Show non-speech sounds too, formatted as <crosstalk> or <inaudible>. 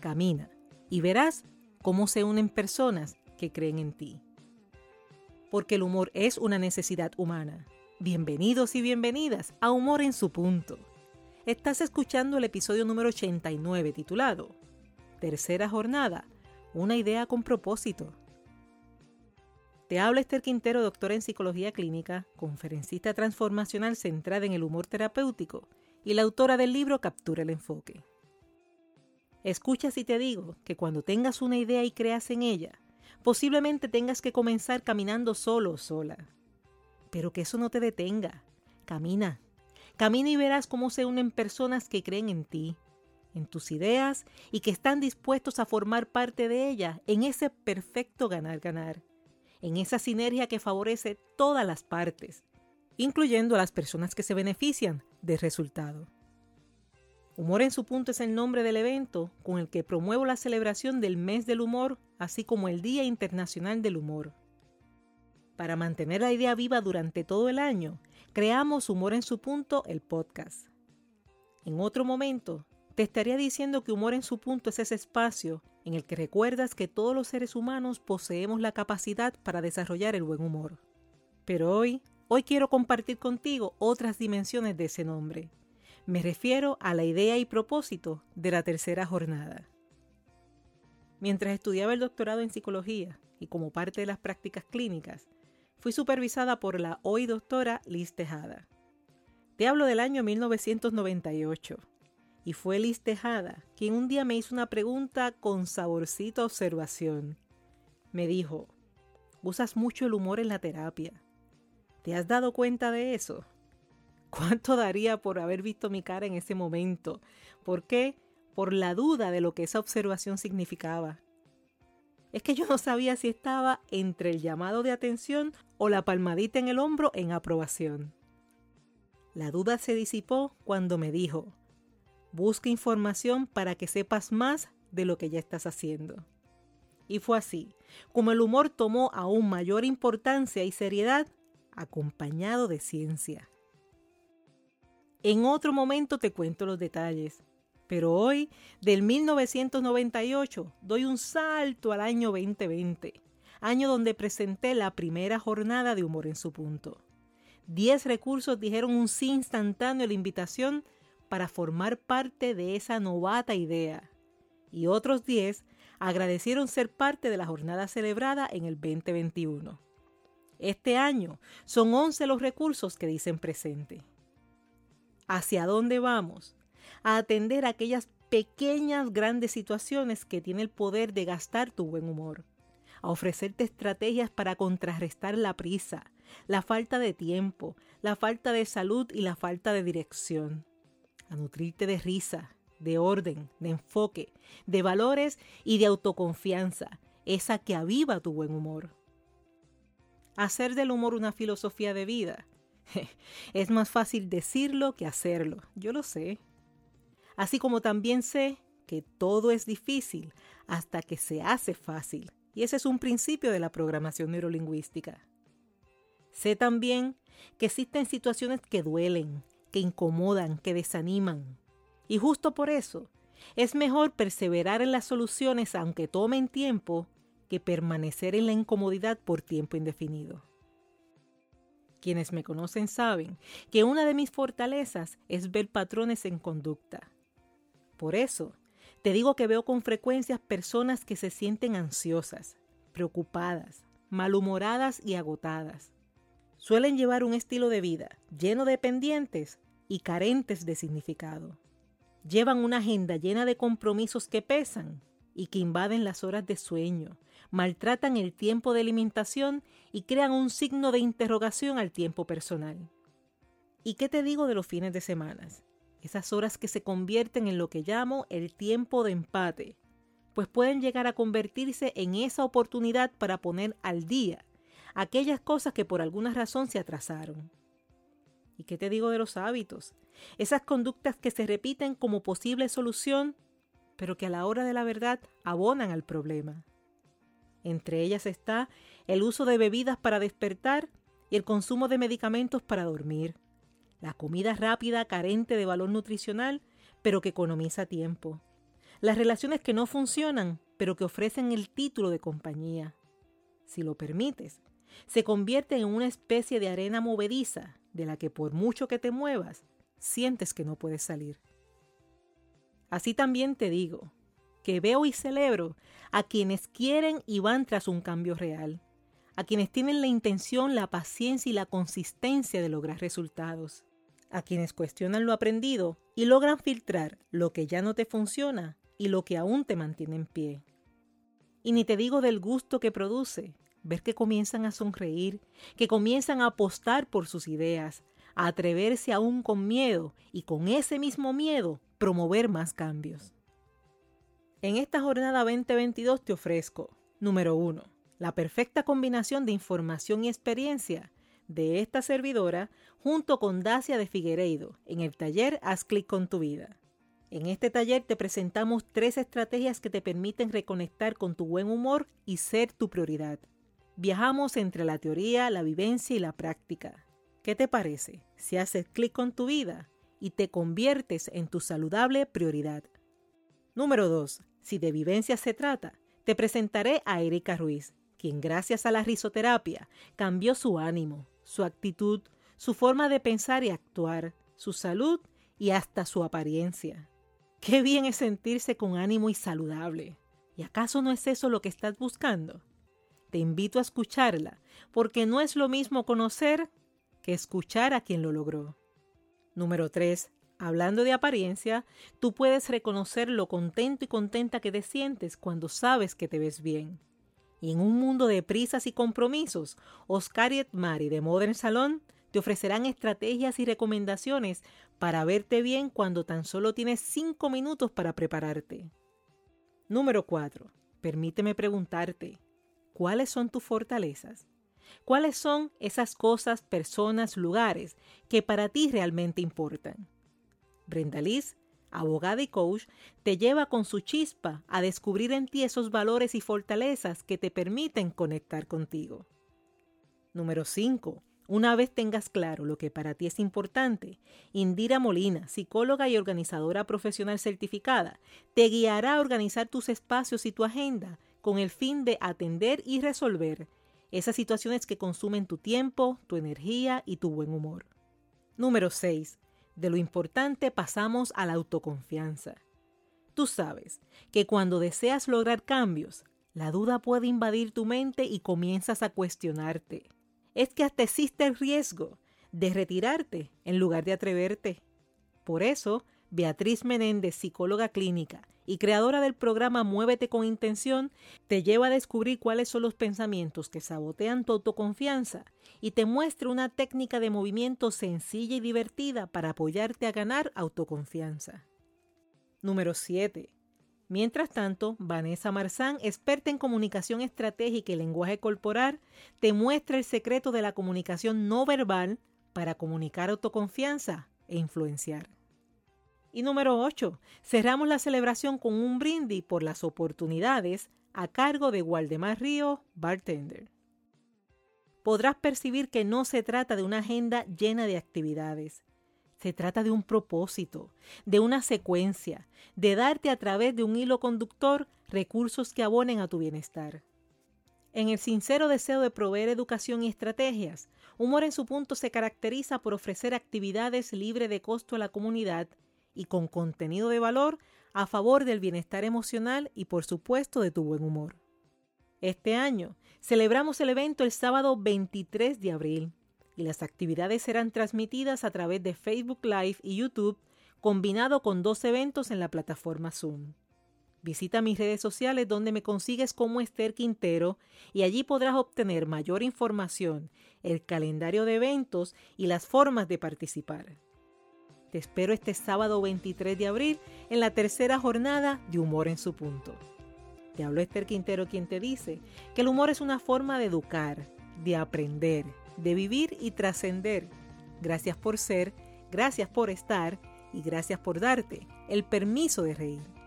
Camina y verás cómo se unen personas que creen en ti. Porque el humor es una necesidad humana. Bienvenidos y bienvenidas a Humor en su punto. Estás escuchando el episodio número 89 titulado Tercera jornada, una idea con propósito. Te habla Esther Quintero, doctora en psicología clínica, conferencista transformacional centrada en el humor terapéutico y la autora del libro Captura el enfoque. Escucha si te digo que cuando tengas una idea y creas en ella, posiblemente tengas que comenzar caminando solo o sola. Pero que eso no te detenga. Camina. Camina y verás cómo se unen personas que creen en ti, en tus ideas y que están dispuestos a formar parte de ella en ese perfecto ganar-ganar, en esa sinergia que favorece todas las partes, incluyendo a las personas que se benefician del resultado. Humor en su punto es el nombre del evento con el que promuevo la celebración del mes del humor, así como el Día Internacional del Humor. Para mantener la idea viva durante todo el año, creamos Humor en su punto, el podcast. En otro momento, te estaría diciendo que Humor en su punto es ese espacio en el que recuerdas que todos los seres humanos poseemos la capacidad para desarrollar el buen humor. Pero hoy, hoy quiero compartir contigo otras dimensiones de ese nombre me refiero a la idea y propósito de la tercera jornada. Mientras estudiaba el doctorado en psicología y como parte de las prácticas clínicas, fui supervisada por la hoy doctora Liz Tejada. Te hablo del año 1998 y fue Liz Tejada quien un día me hizo una pregunta con saborcito observación. Me dijo, usas mucho el humor en la terapia. ¿Te has dado cuenta de eso? ¿Cuánto daría por haber visto mi cara en ese momento? ¿Por qué? Por la duda de lo que esa observación significaba. Es que yo no sabía si estaba entre el llamado de atención o la palmadita en el hombro en aprobación. La duda se disipó cuando me dijo, busca información para que sepas más de lo que ya estás haciendo. Y fue así, como el humor tomó aún mayor importancia y seriedad, acompañado de ciencia. En otro momento te cuento los detalles. Pero hoy, del 1998, doy un salto al año 2020, año donde presenté la primera jornada de humor en su punto. Diez recursos dijeron un sí instantáneo a la invitación para formar parte de esa novata idea. Y otros diez agradecieron ser parte de la jornada celebrada en el 2021. Este año son 11 los recursos que dicen presente hacia dónde vamos, a atender aquellas pequeñas grandes situaciones que tiene el poder de gastar tu buen humor, a ofrecerte estrategias para contrarrestar la prisa, la falta de tiempo, la falta de salud y la falta de dirección, a nutrirte de risa, de orden, de enfoque, de valores y de autoconfianza, esa que aviva tu buen humor. Hacer del humor una filosofía de vida <laughs> Es más fácil decirlo que hacerlo, yo lo sé. Así como también sé que todo es difícil hasta que se hace fácil. Y ese es un principio de la programación neurolingüística. Sé también que existen situaciones que duelen, que incomodan, que desaniman. Y justo por eso, es mejor perseverar en las soluciones aunque tomen tiempo que permanecer en la incomodidad por tiempo indefinido. Quienes me conocen saben que una de mis fortalezas es ver patrones en conducta. Por eso, te digo que veo con frecuencia personas que se sienten ansiosas, preocupadas, malhumoradas y agotadas. Suelen llevar un estilo de vida lleno de pendientes y carentes de significado. Llevan una agenda llena de compromisos que pesan y que invaden las horas de sueño, maltratan el tiempo de alimentación y crean un signo de interrogación al tiempo personal. ¿Y qué te digo de los fines de semana? Esas horas que se convierten en lo que llamo el tiempo de empate, pues pueden llegar a convertirse en esa oportunidad para poner al día aquellas cosas que por alguna razón se atrasaron. ¿Y qué te digo de los hábitos? Esas conductas que se repiten como posible solución, pero que a la hora de la verdad abonan al problema. Entre ellas está el uso de bebidas para despertar y el consumo de medicamentos para dormir. La comida rápida carente de valor nutricional, pero que economiza tiempo. las relaciones que no funcionan, pero que ofrecen el título de compañía. Si lo permites, se convierten en una especie de arena movediza de la que por mucho que te muevas, sientes que no puedes salir. Así también te digo, que veo y celebro a quienes quieren y van tras un cambio real, a quienes tienen la intención, la paciencia y la consistencia de lograr resultados, a quienes cuestionan lo aprendido y logran filtrar lo que ya no te funciona y lo que aún te mantiene en pie. Y ni te digo del gusto que produce ver que comienzan a sonreír, que comienzan a apostar por sus ideas, a atreverse aún con miedo y con ese mismo miedo promover más cambios. En esta jornada 2022 te ofrezco, número 1, la perfecta combinación de información y experiencia de esta servidora junto con Dacia de Figueiredo en el taller Haz clic con tu vida. En este taller te presentamos tres estrategias que te permiten reconectar con tu buen humor y ser tu prioridad. Viajamos entre la teoría, la vivencia y la práctica. ¿Qué te parece si haces clic con tu vida y te conviertes en tu saludable prioridad? Número 2. Si de vivencia se trata, te presentaré a Erika Ruiz, quien gracias a la risoterapia cambió su ánimo, su actitud, su forma de pensar y actuar, su salud y hasta su apariencia. Qué bien es sentirse con ánimo y saludable. ¿Y acaso no es eso lo que estás buscando? Te invito a escucharla, porque no es lo mismo conocer que escuchar a quien lo logró. Número 3. Hablando de apariencia, tú puedes reconocer lo contento y contenta que te sientes cuando sabes que te ves bien. Y en un mundo de prisas y compromisos, Oscar y Mari de Modern Salon te ofrecerán estrategias y recomendaciones para verte bien cuando tan solo tienes 5 minutos para prepararte. Número 4. Permíteme preguntarte, cuáles son tus fortalezas. ¿Cuáles son esas cosas, personas, lugares que para ti realmente importan? Brenda Liz, abogada y coach, te lleva con su chispa a descubrir en ti esos valores y fortalezas que te permiten conectar contigo. Número 5. Una vez tengas claro lo que para ti es importante, Indira Molina, psicóloga y organizadora profesional certificada, te guiará a organizar tus espacios y tu agenda con el fin de atender y resolver esas situaciones que consumen tu tiempo, tu energía y tu buen humor. Número 6. De lo importante pasamos a la autoconfianza. Tú sabes que cuando deseas lograr cambios, la duda puede invadir tu mente y comienzas a cuestionarte. Es que hasta existe el riesgo de retirarte en lugar de atreverte. Por eso, Beatriz Menéndez, psicóloga clínica y creadora del programa Muévete con Intención, te lleva a descubrir cuáles son los pensamientos que sabotean tu autoconfianza y te muestra una técnica de movimiento sencilla y divertida para apoyarte a ganar autoconfianza. Número 7. Mientras tanto, Vanessa Marzán, experta en comunicación estratégica y lenguaje corporal, te muestra el secreto de la comunicación no verbal para comunicar autoconfianza e influenciar. Y número 8. Cerramos la celebración con un brindis por las oportunidades a cargo de Waldemar Río, bartender. Podrás percibir que no se trata de una agenda llena de actividades. Se trata de un propósito, de una secuencia, de darte a través de un hilo conductor recursos que abonen a tu bienestar. En el sincero deseo de proveer educación y estrategias, Humor en su punto se caracteriza por ofrecer actividades libres de costo a la comunidad y con contenido de valor a favor del bienestar emocional y por supuesto de tu buen humor. Este año celebramos el evento el sábado 23 de abril y las actividades serán transmitidas a través de Facebook Live y YouTube combinado con dos eventos en la plataforma Zoom. Visita mis redes sociales donde me consigues como Esther Quintero y allí podrás obtener mayor información, el calendario de eventos y las formas de participar. Te espero este sábado 23 de abril en la tercera jornada de Humor en su punto. Te habló Esther Quintero quien te dice que el humor es una forma de educar, de aprender, de vivir y trascender. Gracias por ser, gracias por estar y gracias por darte el permiso de reír.